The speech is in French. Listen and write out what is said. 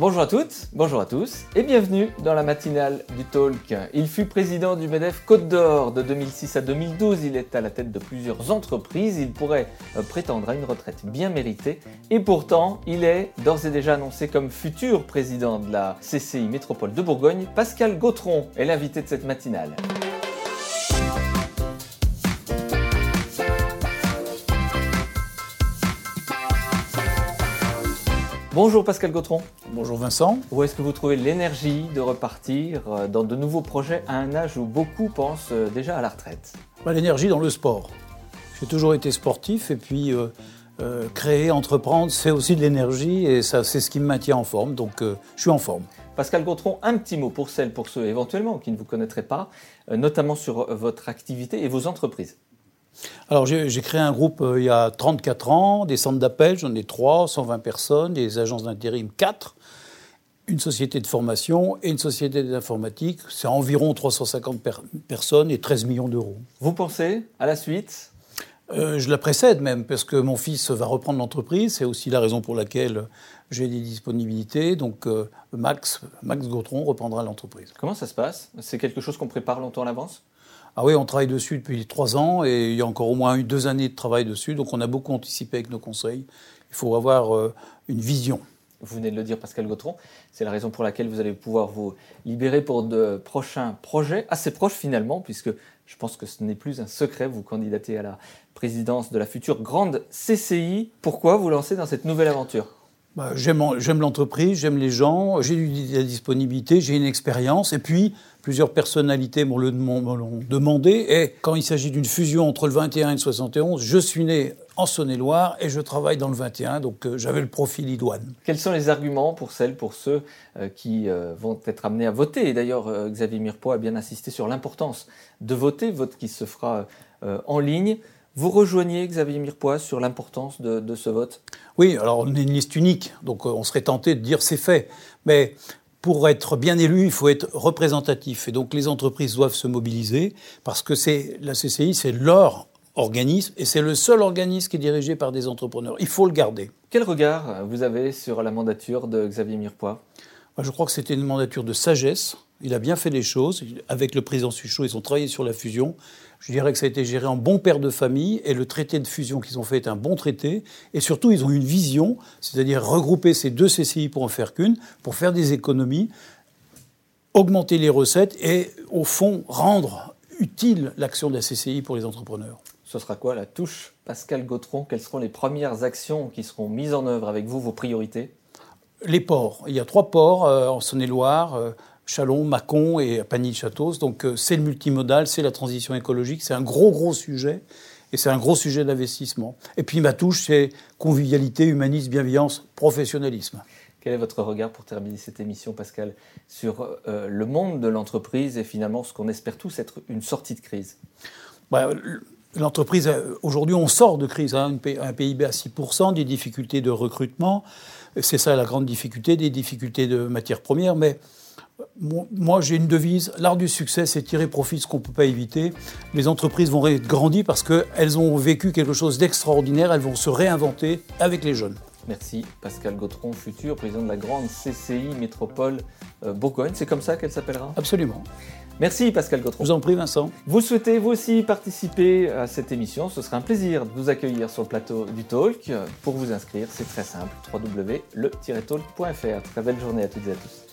Bonjour à toutes, bonjour à tous et bienvenue dans la matinale du Talk. Il fut président du MEDEF Côte d'Or de 2006 à 2012. Il est à la tête de plusieurs entreprises. Il pourrait euh, prétendre à une retraite bien méritée et pourtant il est d'ores et déjà annoncé comme futur président de la CCI Métropole de Bourgogne. Pascal Gautron est l'invité de cette matinale. Bonjour Pascal Gautron. Bonjour Vincent. Où est-ce que vous trouvez l'énergie de repartir euh, dans de nouveaux projets à un âge où beaucoup pensent euh, déjà à la retraite? Bah, L'énergie dans le sport. J'ai toujours été sportif et puis euh, créer, entreprendre, c'est aussi de l'énergie et ça, c'est ce qui me maintient en forme. Donc je suis en forme. Pascal Gautron, un petit mot pour celles, pour ceux éventuellement qui ne vous connaîtraient pas, notamment sur votre activité et vos entreprises. Alors j'ai créé un groupe euh, il y a 34 ans, des centres d'appel, j'en ai 3, 120 personnes, des agences d'intérim 4, une société de formation et une société d'informatique. C'est environ 350 personnes et 13 millions d'euros. Vous pensez à la suite? Euh, Je la précède même, parce que mon fils va reprendre l'entreprise. C'est aussi la raison pour laquelle j'ai des disponibilités. Donc euh, Max, Max Gautron reprendra l'entreprise. Comment ça se passe? C'est quelque chose qu'on prépare longtemps à l'avance? Ah oui, on travaille dessus depuis trois ans et il y a encore au moins eu deux années de travail dessus. Donc on a beaucoup anticipé avec nos conseils. Il faut avoir euh, une vision. Vous venez de le dire, Pascal Gautron. C'est la raison pour laquelle vous allez pouvoir vous libérer pour de prochains projets, assez proches finalement, puisque je pense que ce n'est plus un secret. Vous candidatez à la présidence de la future grande CCI. Pourquoi vous lancez dans cette nouvelle aventure? Bah, J'aime l'entreprise, j'aime les gens, j'ai de la disponibilité, j'ai une expérience. Et puis, Plusieurs personnalités m'ont demandé. Et quand il s'agit d'une fusion entre le 21 et le 71, je suis né en Saône-et-Loire et je travaille dans le 21, donc euh, j'avais le profil idoine. Quels sont les arguments pour celles, pour ceux euh, qui euh, vont être amenés à voter? Et d'ailleurs, Xavier Mirepoix a bien insisté sur l'importance de voter, vote qui se fera en ligne. Vous rejoignez Xavier Mirepoix sur l'importance de, de, ce vote? Oui, alors on est une liste unique, donc on serait tenté de dire c'est fait. Mais pour être bien élu, il faut être représentatif. Et donc les entreprises doivent se mobiliser parce que c'est la CCI, c'est leur organisme et c'est le seul organisme qui est dirigé par des entrepreneurs. Il faut le garder. Quel regard vous avez sur la mandature de Xavier Mirepoix? Je crois que c'était une mandature de sagesse. Il a bien fait les choses. Avec le président Suchot, ils ont travaillé sur la fusion. Je dirais que ça a été géré en bon père de famille et le traité de fusion qu'ils ont fait est un bon traité. Et surtout, ils ont une vision, c'est-à-dire regrouper ces deux CCI pour en faire qu'une, pour faire des économies, augmenter les recettes et, au fond, rendre utile l'action de la CCI pour les entrepreneurs. Ce sera quoi la touche Pascal Gautron? Quelles seront les premières actions qui seront mises en œuvre avec vous, vos priorités? Les ports. Il y a trois ports euh, en Saône-et-Loire. Euh, Chalon, Mâcon et Pagny-Château. Donc euh, c'est le multimodal, c'est la transition écologique, c'est un gros gros sujet et c'est un gros sujet d'investissement. Et puis ma touche, c'est convivialité, humanisme, bienveillance, professionnalisme. Quel est votre regard pour terminer cette émission, Pascal, sur euh, le monde de l'entreprise et finalement ce qu'on espère tous être une sortie de crise? Bah, L'entreprise, euh, aujourd'hui, on sort de crise, hein, un PIB à 6%, des difficultés de recrutement, c'est ça la grande difficulté, des difficultés de matières premières, mais moi, j'ai une devise, l'art du succès, c'est tirer profit de ce qu'on ne peut pas éviter. Les entreprises vont grandir parce qu'elles ont vécu quelque chose d'extraordinaire, elles vont se réinventer avec les jeunes. Merci Pascal Gautron, futur président de la grande CCI Métropole euh, Bourgogne. C'est comme ça qu'elle s'appellera? Absolument. Merci Pascal Gautron. Je vous en prie Vincent. Vous souhaitez vous aussi participer à cette émission Ce sera un plaisir de vous accueillir sur le plateau du Talk. Pour vous inscrire, c'est très simple, www.le-talk.fr. Très belle journée à toutes et à tous.